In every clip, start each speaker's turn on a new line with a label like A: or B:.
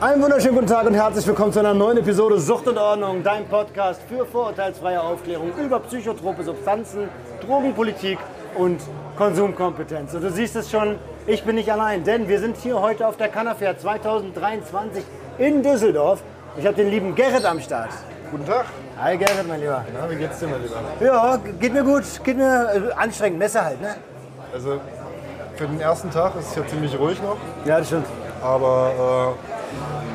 A: Einen wunderschönen guten Tag und herzlich willkommen zu einer neuen Episode Sucht und Ordnung, dein Podcast für vorurteilsfreie Aufklärung über psychotrope Substanzen, Drogenpolitik und Konsumkompetenz. Und du siehst es schon, ich bin nicht allein, denn wir sind hier heute auf der Cannafair 2023 in Düsseldorf. Ich habe den lieben Gerrit am Start.
B: Guten Tag.
A: Hi Gerrit, mein Lieber.
B: Na, wie geht's dir, mein Lieber?
A: Ja, geht mir gut, geht mir äh, anstrengend, Messer halt, ne?
B: Also, für den ersten Tag ist es ja ziemlich ruhig noch,
A: Ja, das stimmt.
B: aber äh,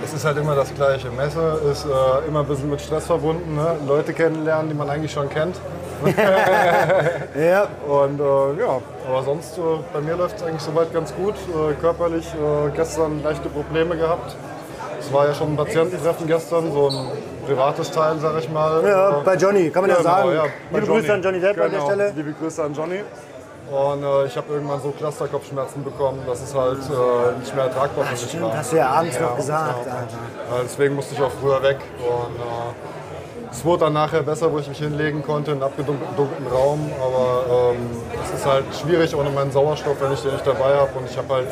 B: es ist halt immer das Gleiche. Messe ist äh, immer ein bisschen mit Stress verbunden, ne? Leute kennenlernen, die man eigentlich schon kennt.
A: Ja,
B: Und äh, ja, aber sonst, äh, bei mir läuft es eigentlich soweit ganz gut. Äh, körperlich äh, gestern leichte Probleme gehabt. Es war ja schon ein Patiententreffen gestern, so ein privates Teil, sag ich mal.
A: ja, bei Johnny, kann man ja,
B: genau,
A: sagen.
B: ja, bei
A: Liebe Grüße an Johnny Depp an der
B: Genau,
A: Stelle.
B: Liebe Grüße an Johnny. Und äh, ich habe irgendwann so Clusterkopfschmerzen bekommen, dass es halt äh, nicht mehr ertragbar für mich
A: Stimmt,
B: war.
A: hast du ja abends noch gesagt.
B: genau. Deswegen musste ich auch früher weg. Und äh, es wurde dann nachher besser, wo ich mich hinlegen konnte, in einem abgedunkelten Raum. Aber ähm, es ist halt schwierig ohne meinen Sauerstoff, wenn ich den nicht dabei habe. Und ich habe halt,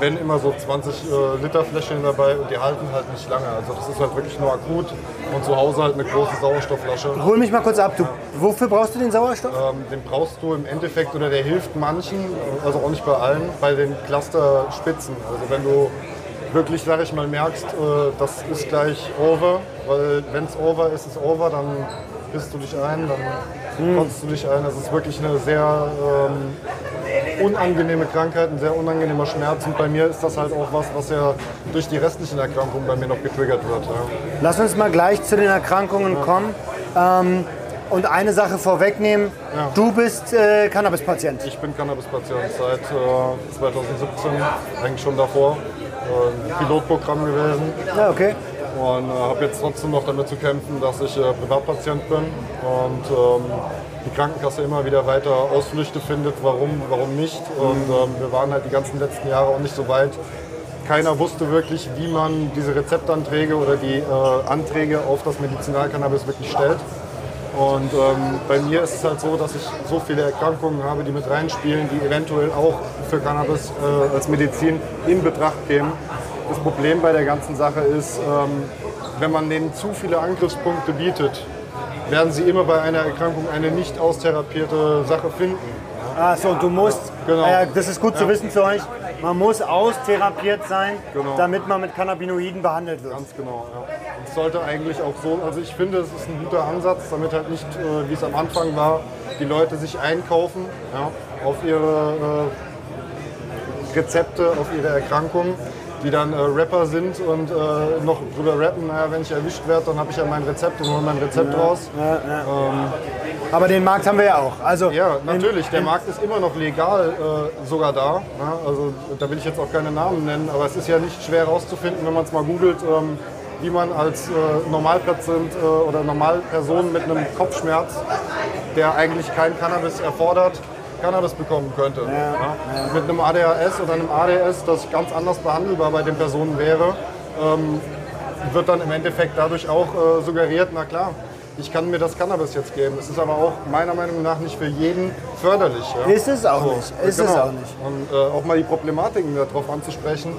B: wenn immer so 20 äh, Liter Fläschchen dabei und die halten halt nicht lange. Also das ist halt wirklich nur akut. Und zu Hause halt eine große Sauerstoffflasche.
A: Hol mich mal kurz ab. Du, wofür brauchst du den Sauerstoff?
B: Ähm, den brauchst du im Endeffekt oder der hilft manchen, also auch nicht bei allen, bei den Clusterspitzen. Also wenn du wirklich, sag ich mal, merkst, äh, das ist gleich over, weil wenn es over ist, ist over, dann pisst du dich ein, dann kotzt du dich ein. Das ist wirklich eine sehr ähm, unangenehme Krankheit, ein sehr unangenehmer Schmerz. Und bei mir ist das halt auch was, was ja durch die restlichen Erkrankungen bei mir noch getriggert wird. Ja.
A: Lass uns mal gleich zu den Erkrankungen kommen. Ähm, und eine Sache vorwegnehmen.
B: Ja.
A: Du bist äh, Cannabis-Patient.
B: Ich bin Cannabis-Patient seit äh, 2017, eigentlich schon davor. Äh, Pilotprogramm gewesen
A: Ja, okay.
B: und äh, habe jetzt trotzdem noch damit zu kämpfen, dass ich äh, Privatpatient bin und ähm, die Krankenkasse immer wieder weiter Ausflüchte findet, warum, warum nicht. Und ähm, wir waren halt die ganzen letzten Jahre auch nicht so weit. Keiner wusste wirklich, wie man diese Rezeptanträge oder die äh, Anträge auf das Medizinalcannabis wirklich stellt. Und ähm, bei mir ist es halt so, dass ich so viele Erkrankungen habe, die mit reinspielen, die eventuell auch für Cannabis äh, als Medizin in Betracht kämen. Das Problem bei der ganzen Sache ist, ähm, wenn man denen zu viele Angriffspunkte bietet, werden sie immer bei einer Erkrankung eine nicht austherapierte Sache finden.
A: Ah, so, du musst,
B: Genau.
A: äh, das ist gut zu wissen für euch, man muss austherapiert sein,
B: Genau.
A: damit man mit Cannabinoiden behandelt wird.
B: Ganz genau, ja. Es sollte eigentlich auch so, also ich finde, es ist ein guter Ansatz, damit halt nicht, äh, wie es am Anfang war, die Leute sich einkaufen ja, auf ihre äh, Rezepte, auf ihre Erkrankungen, die dann äh, Rapper sind und äh, noch drüber rappen, naja, wenn ich erwischt werde, dann habe ich ja mein Rezept und hole mein Rezept raus.
A: Aber den Markt haben wir ja auch. Also,
B: Ja,
A: in-
B: natürlich. Der
A: in-
B: Markt ist immer noch legal äh, sogar da. Ne? Also da will ich jetzt auch keine Namen nennen, aber es ist ja nicht schwer herauszufinden, wenn man es mal googelt, ähm, wie man als äh, Normalpatient äh, oder Normalperson mit einem Kopfschmerz, der eigentlich kein Cannabis erfordert, Cannabis bekommen könnte. Ja? Mit einem ADHS oder einem ADS, das ganz anders behandelbar bei den Personen wäre, ähm, wird dann im Endeffekt dadurch auch äh, suggeriert, na klar, ich kann mir das Cannabis jetzt geben. Es ist aber auch meiner Meinung nach nicht für jeden förderlich. Ja?
A: Ist es auch nicht. Ist es
B: genau.
A: auch nicht.
B: Und äh, auch mal die Problematiken darauf anzusprechen.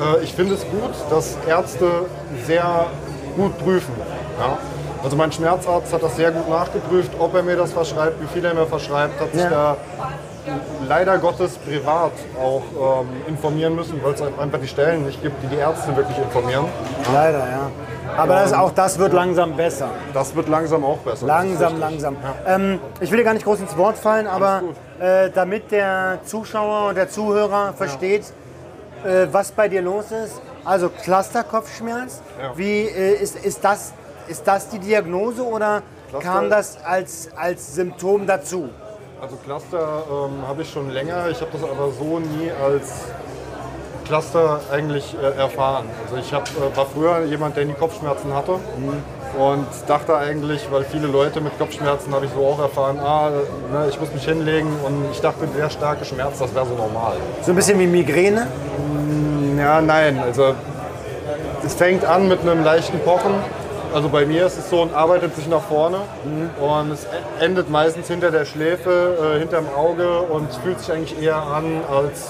B: Äh, ich finde es gut, dass Ärzte sehr gut prüfen. Ja? Also mein Schmerzarzt hat das sehr gut nachgeprüft, ob er mir das verschreibt, wie viel er mir verschreibt, hat sich
A: Ja.
B: da leider Gottes privat auch ähm, informieren müssen, weil es einfach die Stellen nicht gibt, die die Ärzte wirklich informieren.
A: Leider, ja. Aber das, auch das wird langsam besser.
B: Das wird langsam auch besser.
A: Langsam, langsam. Ähm, ich will dir gar nicht groß ins Wort fallen, aber äh, damit der Zuschauer und der Zuhörer versteht, äh, was bei dir los ist. Also Clusterkopfschmerz,
B: Ja.
A: wie äh, ist, ist das ist das die Diagnose oder
B: Cluster-
A: kam das als, als Symptom dazu?
B: Also Cluster ähm, habe ich schon länger. Ich habe das aber so nie als Cluster eigentlich äh, erfahren. Also ich hab, äh, war früher jemand, der nie Kopfschmerzen hatte und dachte eigentlich, weil viele Leute mit Kopfschmerzen habe ich so auch erfahren, ah, ne, ich muss mich hinlegen und ich dachte, der starke Schmerz, das wäre so normal.
A: So ein bisschen wie Migräne?
B: Ja, nein, also es fängt an mit einem leichten Pochen. Also bei mir ist es so und arbeitet sich nach vorne und es endet meistens hinter der Schläfe, äh, hinterm Auge und es fühlt sich eigentlich eher an, als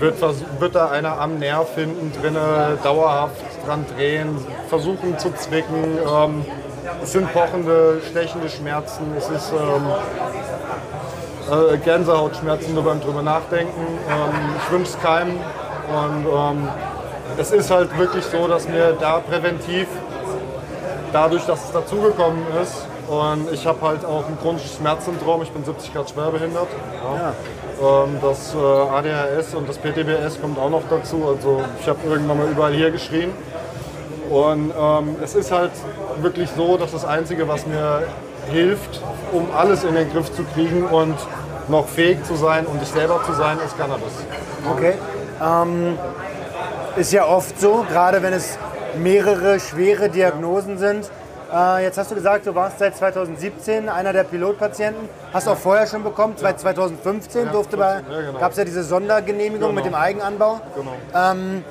B: wird, wird da einer am Nerv hinten drinne dauerhaft dran drehen, versuchen zu zwicken. Ähm, es sind pochende, stechende Schmerzen, es ist ähm, äh, Gänsehautschmerzen nur beim drüber nachdenken. Ähm, ich wünsche es keinem. Und ähm, es ist halt wirklich so, dass mir da präventiv, dadurch, dass es dazugekommen ist, und ich habe halt auch ein chronisches Schmerzsyndrom, ich bin 70 Grad schwerbehindert. Ja. Ähm, das äh, ADHS und das PTBS kommt auch noch dazu. Also ich habe irgendwann mal überall hier geschrien. Und ähm, es ist halt wirklich so, dass das Einzige, was mir hilft, um alles in den Griff zu kriegen und noch fähig zu sein und ich selber zu sein, ist Cannabis.
A: Okay. Ähm, ist ja oft so, gerade wenn es mehrere schwere Diagnosen sind. Äh, jetzt hast du gesagt, du warst seit 2017 einer der Pilotpatienten. Hast du auch vorher schon bekommen. Seit 2015 durfte bei,
B: 15, ja, genau.
A: gab es ja diese Sondergenehmigung mit dem
B: Genau.
A: Eigenanbau.
B: Genau.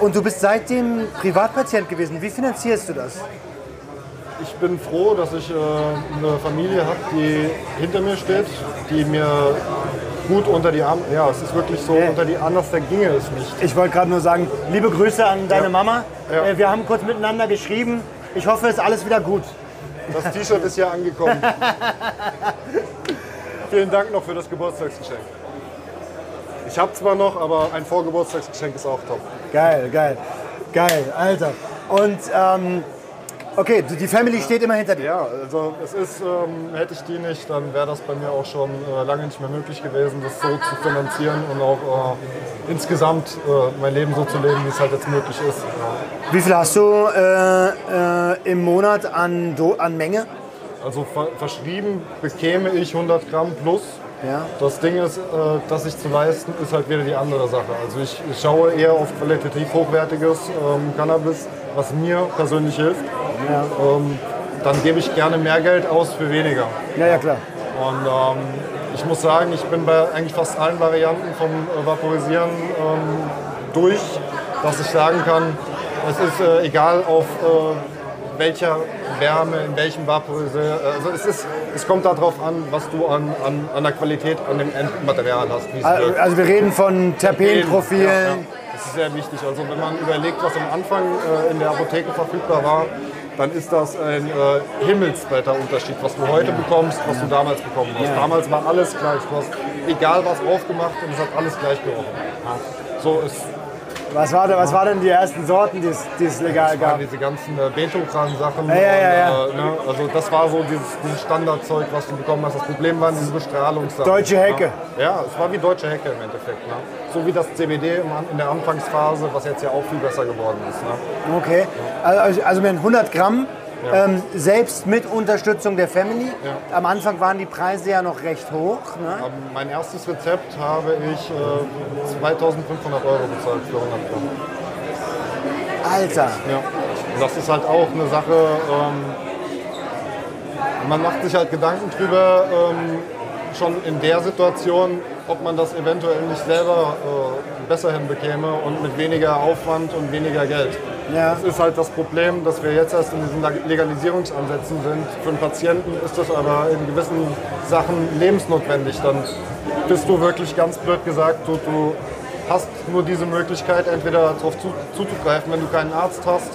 A: Und du bist seitdem Privatpatient gewesen. Wie finanzierst du das?
B: Ich bin froh, dass ich äh, eine Familie habe, die hinter mir steht, die mir gut unter die Arme. Ja, es ist wirklich so,
A: Ja.
B: unter die anders da ginge es nicht.
A: Ich wollte gerade nur sagen, liebe Grüße an deine
B: Ja.
A: Mama.
B: Ja.
A: Äh, Wir haben kurz miteinander geschrieben. Ich hoffe, es ist alles wieder gut.
B: Das T-Shirt ist ja angekommen. Vielen Dank noch für das Geburtstagsgeschenk. Ich habe zwar noch, aber ein Vorgeburtstagsgeschenk ist auch top.
A: Geil, geil, geil, Alter. Und ähm, okay, die Family steht immer hinter dir.
B: Ja, also es ist, ähm, hätte ich die nicht, dann wäre das bei mir auch schon äh, lange nicht mehr möglich gewesen, das so zu finanzieren und auch äh, insgesamt äh, mein Leben so zu leben, wie es halt jetzt möglich ist.
A: Wie viel hast du äh, äh, im Monat an, Do an Menge?
B: Also ver verschrieben bekäme ich 100 Gramm plus.
A: Ja.
B: Das Ding ist, äh, das sich zu leisten, ist halt wieder die andere Sache. Also ich, ich schaue eher auf qualitativ hochwertiges ähm, Cannabis, was mir persönlich hilft. Ähm, dann gebe ich gerne mehr Geld aus für weniger.
A: Ja, ja, klar.
B: Und ähm, ich muss sagen, ich bin bei eigentlich fast allen Varianten vom äh, Vaporisieren ähm, durch, dass ich sagen kann, es ist äh, egal auf äh, welcher Wärme, in welchem Vaporiseur. Also es, ist, es kommt darauf an, was du an, an, an der Qualität an dem Endmaterial hast. es
A: Also also wir reden von Terpenprofilen.
B: Ja, ja. Das ist sehr wichtig. Also wenn man überlegt, was am Anfang äh, in der Apotheke verfügbar war, dann ist das ein äh, himmelsweiter Unterschied, was du heute bekommst, was du damals bekommen hast. Damals war alles gleich. Du hast egal was aufgemacht und es hat alles gleich gerochen. So ist
A: Was, war, was waren denn die ersten Sorten, die es, legal gab?
B: diese ganzen äh, Betokran-Sachen.
A: Ja, ja, ja, ja.
B: und, Äh, ne? Also das war so dieses, dieses Standardzeug, was du bekommen hast. Das Problem waren diese Bestrahlungssachen.
A: Deutsche Hecke.
B: Ja, ja es war wie deutsche Hecke im Endeffekt. Ne? So wie das CBD in der Anfangsphase, was jetzt ja auch viel besser geworden ist. Ne?
A: Okay. Also, also mit 100 Gramm, ähm, selbst mit Unterstützung der Family. Am Anfang waren die Preise ja noch recht hoch. Ne?
B: Mein erstes Rezept habe ich äh, 2500 Euro bezahlt für 100 Gramm.
A: Alter.
B: Ja. Das ist halt auch eine Sache, ähm, man macht sich halt Gedanken drüber, ähm, schon in der Situation, ob man das eventuell nicht selber äh, besser hinbekäme und mit weniger Aufwand und weniger Geld.
A: Ja.
B: Das ist halt das Problem, dass wir jetzt erst in diesen Legalisierungsansätzen sind. Für einen Patienten ist das aber in gewissen Sachen lebensnotwendig. Dann bist du wirklich ganz blöd gesagt, du, du hast nur diese Möglichkeit, entweder darauf zu, zuzugreifen, wenn du keinen Arzt hast,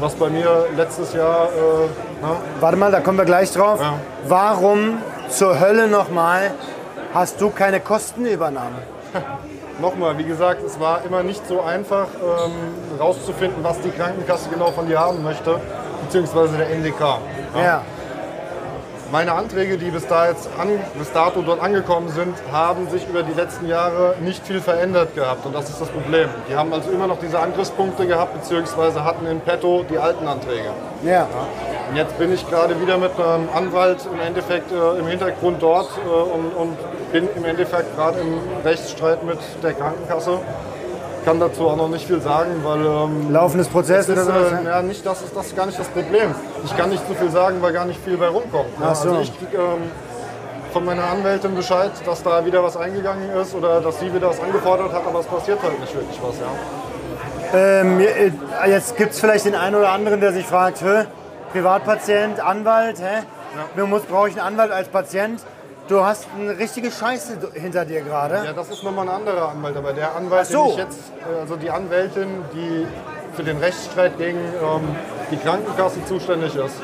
B: was bei mir letztes Jahr, äh, ne,
A: Warte mal, da kommen wir gleich drauf.
B: Ja.
A: Warum zur Hölle nochmal hast du keine Kostenübernahme?
B: Nochmal, wie gesagt, es war immer nicht so einfach ähm, rauszufinden, was die Krankenkasse genau von dir haben möchte, beziehungsweise der NDK.
A: Ja.
B: meine Anträge, die bis, da jetzt an, bis dato dort angekommen sind, haben sich über die letzten Jahre nicht viel verändert gehabt. Und das ist das Problem. Die haben also immer noch diese Angriffspunkte gehabt, beziehungsweise hatten in petto die alten Anträge.
A: Ja.
B: Und jetzt bin ich gerade wieder mit einem Anwalt im Endeffekt äh, im Hintergrund dort äh, und, und bin im Endeffekt gerade im Rechtsstreit mit der Krankenkasse. Kann dazu auch noch nicht viel sagen, weil ähm,
A: Laufendes Prozess
B: es ist,
A: oder sowas?
B: äh, ja, nicht, das ist das ist gar nicht das Problem. Ich kann nicht zu viel sagen, weil gar nicht viel bei rumkommt. Ja,
A: Ach so.
B: Also ich krieg, ähm, von meiner Anwältin Bescheid, dass da wieder was eingegangen ist oder dass sie wieder was angefordert hat, aber es passiert halt nicht wirklich was. Ja.
A: Ähm, äh, jetzt gibt es vielleicht den einen oder anderen, der sich fragt, Privatpatient, Anwalt, hä? Ja. Muss, brauche ich einen Anwalt als Patient? Du hast eine richtige Scheiße hinter dir gerade.
B: Ja, das ist nochmal ein anderer Anwalt, aber der Anwalt,
A: so.
B: den ich jetzt, äh, also die Anwältin, die für den Rechtsstreit gegen ähm, die Krankenkasse zuständig ist.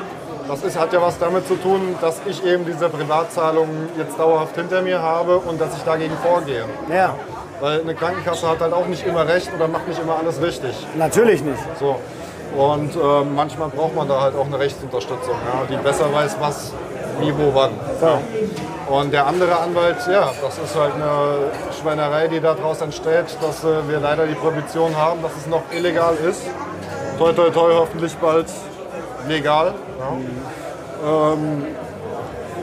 B: Das ist, hat ja was damit zu tun, dass ich eben diese Privatzahlungen jetzt dauerhaft hinter mir habe und dass ich dagegen vorgehe.
A: Ja,
B: Weil eine Krankenkasse hat halt auch nicht immer recht oder macht nicht immer alles richtig.
A: natürlich nicht.
B: So. Und ähm, manchmal braucht man da halt auch eine Rechtsunterstützung, ja, die besser weiß, was, wie, wo, wann. Ja. Und der andere Anwalt, ja, das ist halt eine Schweinerei, die daraus entsteht, dass äh, wir leider die Prohibition haben, dass es noch illegal ist. Toi, toi, toi, hoffentlich bald legal. Ja. Ähm,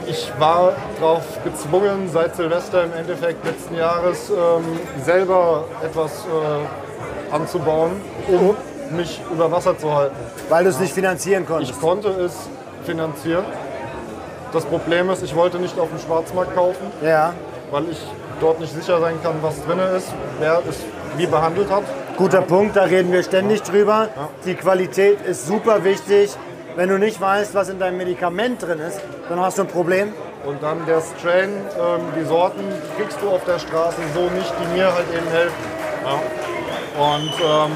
B: ich war darauf gezwungen, seit Silvester im Endeffekt letzten Jahres ähm, selber etwas äh, anzubauen, um mich über Wasser zu halten.
A: Weil du es nicht finanzieren konntest.
B: Ich konnte es finanzieren. Das Problem ist, ich wollte nicht auf dem Schwarzmarkt kaufen,
A: ja,
B: weil ich dort nicht sicher sein kann, was drin ist, wer es wie behandelt hat.
A: guter Punkt, da reden wir ständig drüber. Die Qualität ist super wichtig. Wenn du nicht weißt, was in deinem Medikament drin ist, dann hast du ein Problem.
B: Und dann der Strain, ähm, die Sorten kriegst du auf der Straße so nicht, die mir halt eben helfen. Ja. Und ähm,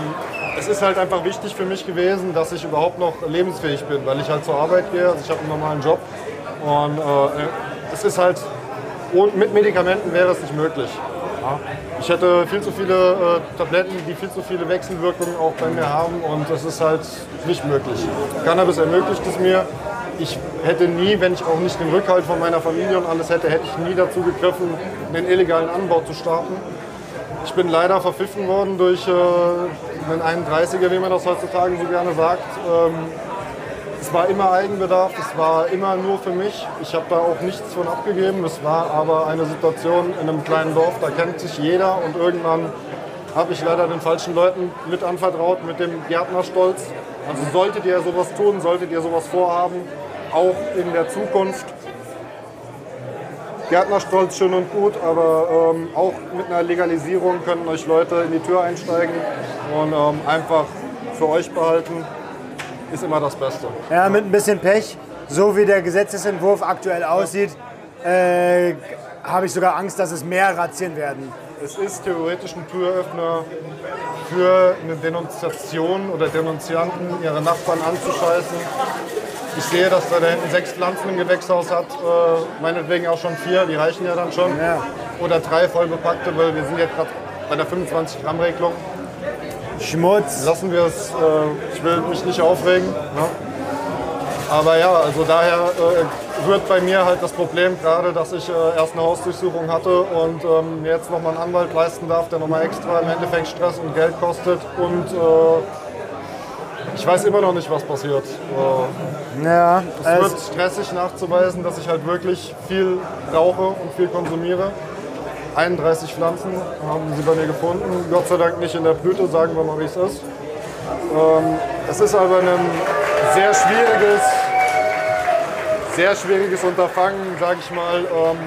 B: es ist halt einfach wichtig für mich gewesen, dass ich überhaupt noch lebensfähig bin, weil ich halt zur Arbeit gehe, also ich habe einen normalen Job. Und äh, es ist halt, mit Medikamenten wäre es nicht möglich. Ja. Ich hätte viel zu viele äh, Tabletten, die viel zu viele Wechselwirkungen auch bei mir haben und das ist halt nicht möglich. Cannabis ermöglicht es mir. Ich hätte nie, wenn ich auch nicht den Rückhalt von meiner Familie und alles hätte, hätte ich nie dazu gegriffen, einen illegalen Anbau zu starten. Ich bin leider verpfiffen worden durch äh, einen 31er, wie man das heutzutage so gerne sagt. Ähm, es war immer Eigenbedarf, es war immer nur für mich. Ich habe da auch nichts von abgegeben. Es war aber eine Situation in einem kleinen Dorf, da kennt sich jeder und irgendwann habe ich leider den falschen Leuten mit anvertraut, mit dem Gärtnerstolz. Also solltet ihr sowas tun, solltet ihr sowas vorhaben, auch in der Zukunft. Gärtnerstolz schön und gut, aber ähm, auch mit einer Legalisierung können euch Leute in die Tür einsteigen und ähm, einfach für euch behalten, ist immer das Beste.
A: Ja, mit ein bisschen Pech, so wie der Gesetzesentwurf aktuell aussieht, äh, habe ich sogar Angst, dass es mehr Razzien werden.
B: Es ist theoretisch ein Türöffner für eine Denunziation oder Denunzianten, ihre Nachbarn anzuscheißen. Ich sehe, dass da da hinten sechs Pflanzen im Gewächshaus hat, äh, meinetwegen auch schon vier, die reichen ja dann schon.
A: Ja.
B: Oder drei vollbepackte, weil wir sind jetzt gerade bei der 25-Gramm-Regelung.
A: Schmutz.
B: Lassen wir es, äh, ich will mich nicht aufregen. Ne? Aber ja, also daher äh, rührt bei mir halt das Problem gerade, dass ich äh, erst eine Hausdurchsuchung hatte und ähm, mir jetzt nochmal einen Anwalt leisten darf, der nochmal extra im Endeffekt Stress und Geld kostet. Und äh, ich weiß immer noch nicht, was passiert. Äh,
A: Ja,
B: es
A: es,
B: wird stressig nachzuweisen, dass ich halt wirklich viel rauche und viel konsumiere. 31 Pflanzen haben sie bei mir gefunden. Gott sei Dank nicht in der Blüte, sagen wir mal, wie es ist. Ähm, es ist aber ein sehr schwieriges, sehr schwieriges Unterfangen, sage ich mal, ähm,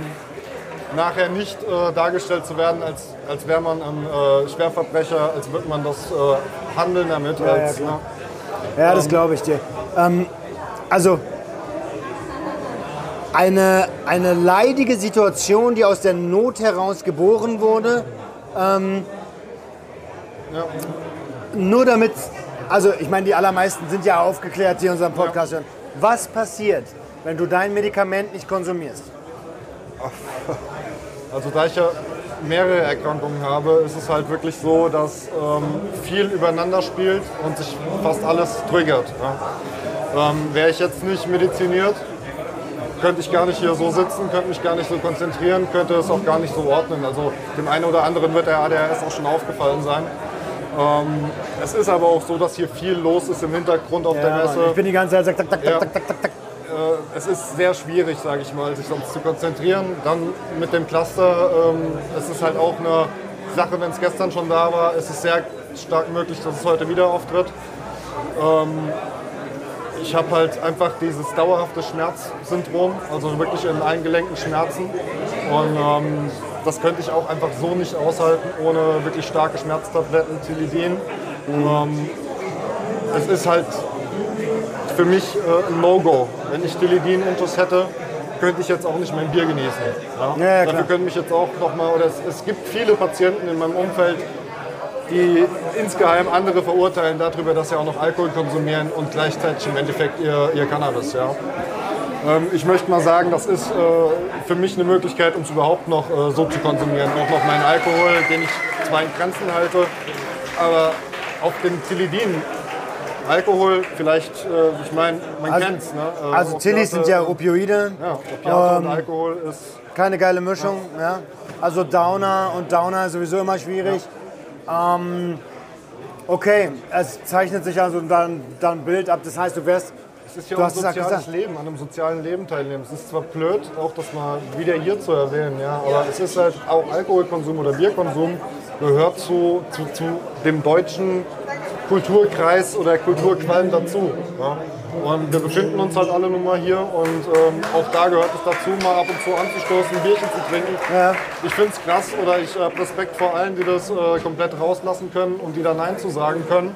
B: nachher nicht äh, dargestellt zu werden, als, als wäre man ein äh, Schwerverbrecher, als würde man das äh, Handeln damit.
A: ja,
B: als,
A: klar.
B: ne?
A: ja, das glaube ich dir. Ähm, also, eine, eine leidige Situation, die aus der Not heraus geboren wurde, ähm,
B: Ja.
A: nur damit, also ich meine, die allermeisten sind ja aufgeklärt, die unseren Podcast hören. Was passiert, wenn du dein Medikament nicht konsumierst?
B: Also da ich ja mehrere Erkrankungen habe, ist es halt wirklich so, dass ähm, viel übereinander spielt und sich fast alles triggert. Ja. Ähm, Wäre ich jetzt nicht mediziniert, könnte ich gar nicht hier so sitzen, könnte mich gar nicht so konzentrieren, könnte es auch gar nicht so ordnen. Also dem einen oder anderen wird der ADHS auch schon aufgefallen sein. Ähm, es ist aber auch so, dass hier viel los ist im Hintergrund auf der
A: Ja,
B: Messe.
A: Mann, ich bin die ganze Zeit tak, tak,
B: Ja.
A: tak, tak, tak, tak.
B: Äh, es ist sehr schwierig, sage ich mal, sich sonst zu konzentrieren. Dann mit dem Cluster, ähm, es ist halt auch eine Sache, wenn es gestern schon da war, es ist sehr stark möglich, dass es heute wieder auftritt. Ähm, ich habe halt einfach dieses dauerhafte Schmerzsyndrom, also wirklich in allen Gelenken Schmerzen. Und ähm, das könnte ich auch einfach so nicht aushalten, ohne wirklich starke Schmerztabletten, Tilidin. Ähm, es ist halt für mich äh, ein No-Go. Wenn ich Tilidin intus hätte, könnte ich jetzt auch nicht mein Bier genießen. Ja?
A: Ja, ja.
B: Dafür können mich jetzt auch nochmal, oder es, es gibt viele Patienten in meinem Umfeld, die insgeheim andere verurteilen darüber, dass sie auch noch Alkohol konsumieren und gleichzeitig im Endeffekt ihr, ihr Cannabis. Ja? Ähm, ich möchte mal sagen, das ist äh, für mich eine Möglichkeit, um es überhaupt noch äh, so zu konsumieren. Auch noch meinen Alkohol, den ich zwar in Grenzen halte, aber auf den Tilidin. Alkohol, vielleicht, äh, ich meine, man
A: Also-
B: kennt's. Ne? Äh,
A: Also Tillis sind ja Opioide,
B: Ja, Opiate
A: Ähm,
B: und Alkohol ist
A: keine geile Mischung. Ja. Also Downer und Downer ist sowieso immer schwierig. Ähm, okay, es zeichnet sich also dann, dann ein Bild ab. Das heißt, du wärst
B: Es ist ja
A: Du
B: auch
A: hast
B: ein soziales. Leben, an einem sozialen Leben teilnehmen. Es ist zwar blöd, auch das mal wieder hier zu erwähnen, ja, aber es ist halt auch Alkoholkonsum oder Bierkonsum gehört zu, zu, zu dem deutschen Kulturkreis oder Kulturqualm dazu. Ja. Und wir befinden uns halt alle nun mal hier und ähm, auch da gehört es dazu, mal ab und zu anzustoßen, Bierchen zu trinken.
A: Ja.
B: Ich finde es krass oder ich habe Respekt vor allen, die das äh, komplett rauslassen können und die da Nein zu sagen können.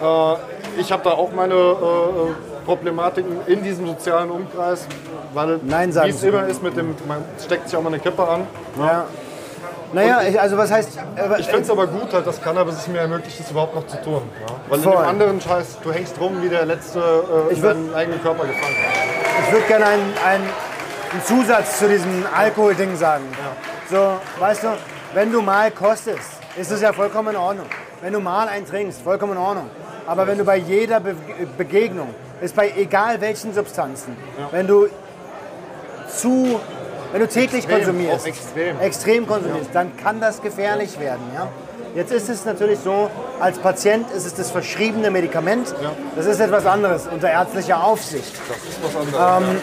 B: Äh, ich habe da auch meine äh, Problematiken in diesem sozialen Umkreis, weil wie es immer ist mit dem, man steckt sich auch mal eine Kippe an.
A: Ja. Naja, ich, also was heißt. äh,
B: Ich finde es aber gut, halt, dass Cannabis es mir ermöglicht, das überhaupt noch zu tun. Ja? Weil
A: Voll.
B: in dem anderen Scheiß, du hängst rum wie der letzte äh,
A: Ich
B: in seinen eigenen Körper gefangen.
A: Ich würde gerne einen, einen, einen Zusatz zu diesem Alkohol-Ding sagen. So, weißt du, wenn du mal kostest, ist es ja vollkommen in Ordnung. Wenn du mal einen trinkst, vollkommen in Ordnung. Aber wenn du bei jeder Be Begegnung, ist bei egal welchen Substanzen, wenn du zu, wenn du täglich
B: Extrem,
A: konsumierst,
B: auch extrem.
A: extrem konsumierst, dann kann das gefährlich werden. Ja? Jetzt ist es natürlich so, als Patient ist es das verschriebene Medikament. Das ist etwas anderes unter ärztlicher Aufsicht.
B: Das ist was anderes.
A: Ähm,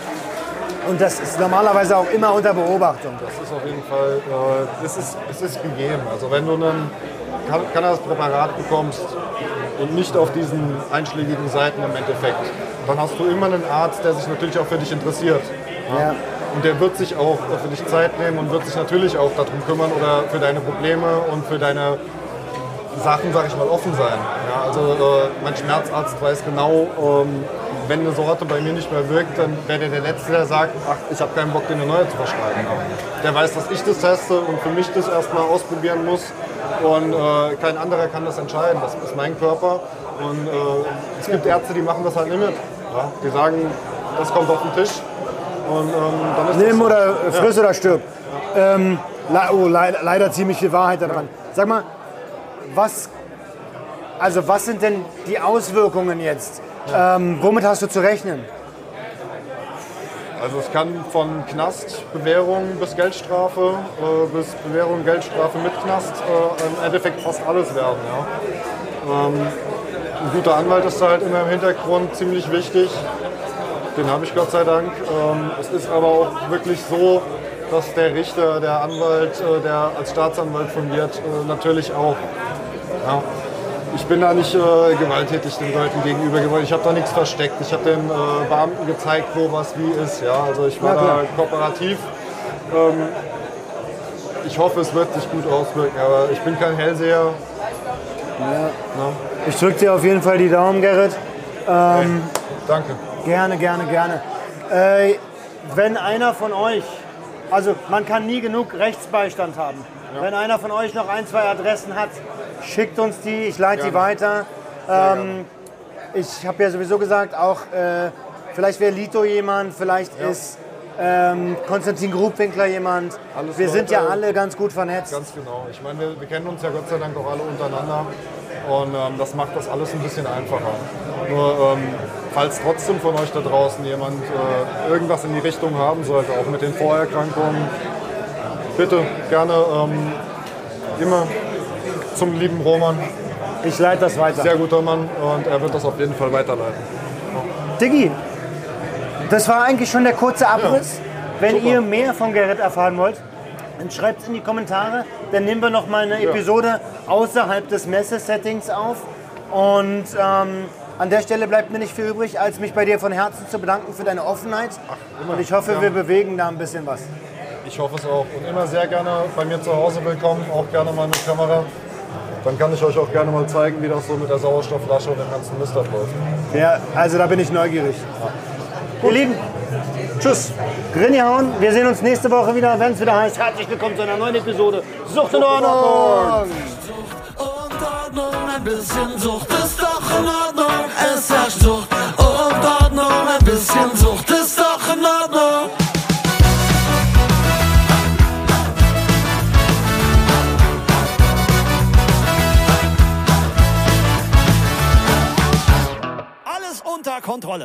A: Und das ist normalerweise auch immer unter Beobachtung.
B: Das ist auf jeden Fall, äh, es, ist, es ist gegeben. Also wenn du ein Can- Cannabis-Präparat bekommst und nicht auf diesen einschlägigen Seiten im Endeffekt, dann hast du immer einen Arzt, der sich natürlich auch für dich interessiert.
A: Ja.
B: Und der wird sich auch für dich Zeit nehmen und wird sich natürlich auch darum kümmern oder für deine Probleme und für deine Sachen, sag ich mal, offen sein. Ja, also äh, mein Schmerzarzt weiß genau, ähm, wenn eine Sorte bei mir nicht mehr wirkt, dann wäre der der Letzte, der sagt, ach, ich habe keinen Bock, dir eine neue zu verschreiben. Der weiß, dass ich das teste und für mich das erstmal ausprobieren muss. Und äh, kein anderer kann das entscheiden. Das ist mein Körper. Und äh, es gibt Ärzte, die machen das halt nicht mit. Ja? Die sagen, das kommt auf den Tisch. Und ähm,
A: Nimm
B: so.
A: oder friss oder stirb. Ähm, le oh, le leider ziemlich viel Wahrheit daran. Sag mal, was, also was sind denn die Auswirkungen jetzt? Ähm, womit hast du zu rechnen?
B: Also es kann von Knast, Bewährung bis Geldstrafe, äh, bis Bewährung, Geldstrafe mit Knast äh, im Endeffekt fast alles werden. Ja. Ähm, ein guter Anwalt ist da halt immer im Hintergrund ziemlich wichtig. Den habe ich Gott sei Dank. Ähm, es ist aber auch wirklich so, dass der Richter, der Anwalt, äh, der als Staatsanwalt fungiert, äh, natürlich auch ja. Ich bin da nicht äh, gewalttätig den Leuten gegenüber geworden. Ich habe da nichts versteckt. Ich habe den äh, Beamten gezeigt, wo was wie ist. Ja, also ich war
A: Ja,
B: da kooperativ. Ähm, ich hoffe, es wird sich gut auswirken, aber ich bin kein Hellseher.
A: Ich drücke dir auf jeden Fall die Daumen, Gerrit.
B: Danke.
A: Gerne, gerne, gerne. Äh, wenn einer von euch, also man kann nie genug Rechtsbeistand haben. Wenn einer von euch noch ein, zwei Adressen hat, schickt uns die, ich leite die weiter. Ähm, ich habe ja sowieso gesagt, auch äh, vielleicht wäre Lito jemand, vielleicht ist ähm, Konstantin Grubwinkler jemand.
B: Alles
A: wir sind ja
B: Leute-
A: alle ganz gut vernetzt.
B: Ganz genau. Ich meine, wir, wir kennen uns ja Gott sei Dank auch alle untereinander. Und ähm, das macht das alles ein bisschen einfacher. Nur ähm, falls trotzdem von euch da draußen jemand äh, irgendwas in die Richtung haben sollte, auch mit den Vorerkrankungen, bitte gerne ähm, immer zum lieben Roman.
A: Ich leite das weiter.
B: Sehr guter Mann und er wird das auf jeden Fall weiterleiten.
A: Diggi, das war eigentlich schon der kurze Abriss. Wenn
B: Super.
A: ihr mehr von Gerrit erfahren wollt, dann schreibt es in die Kommentare. Dann nehmen wir noch mal eine Episode außerhalb des Messesettings auf. Und ähm, an der Stelle bleibt mir nicht viel übrig, als mich bei dir von Herzen zu bedanken für deine Offenheit.
B: immer.
A: Und ich hoffe,
B: Ja.
A: wir bewegen da ein bisschen was.
B: Ich hoffe es auch. Und immer sehr gerne bei mir zu Hause willkommen, auch gerne mal mit Kamera. Dann kann ich euch auch gerne mal zeigen, wie das so mit der Sauerstoffflasche und dem ganzen Mist abläuft.
A: Ja, also da bin ich neugierig. Ihr Lieben, tschüss. Grinjauen, wir sehen uns nächste Woche wieder, wenn es wieder heißt. Herzlich willkommen zu einer neuen Episode Sucht in Ordnung.
C: Bisschen Sucht ist doch in Ordnung. Es herrscht Sucht und Ordnung, ein bisschen Sucht ist doch in Ordnung.
D: Alles unter Kontrolle.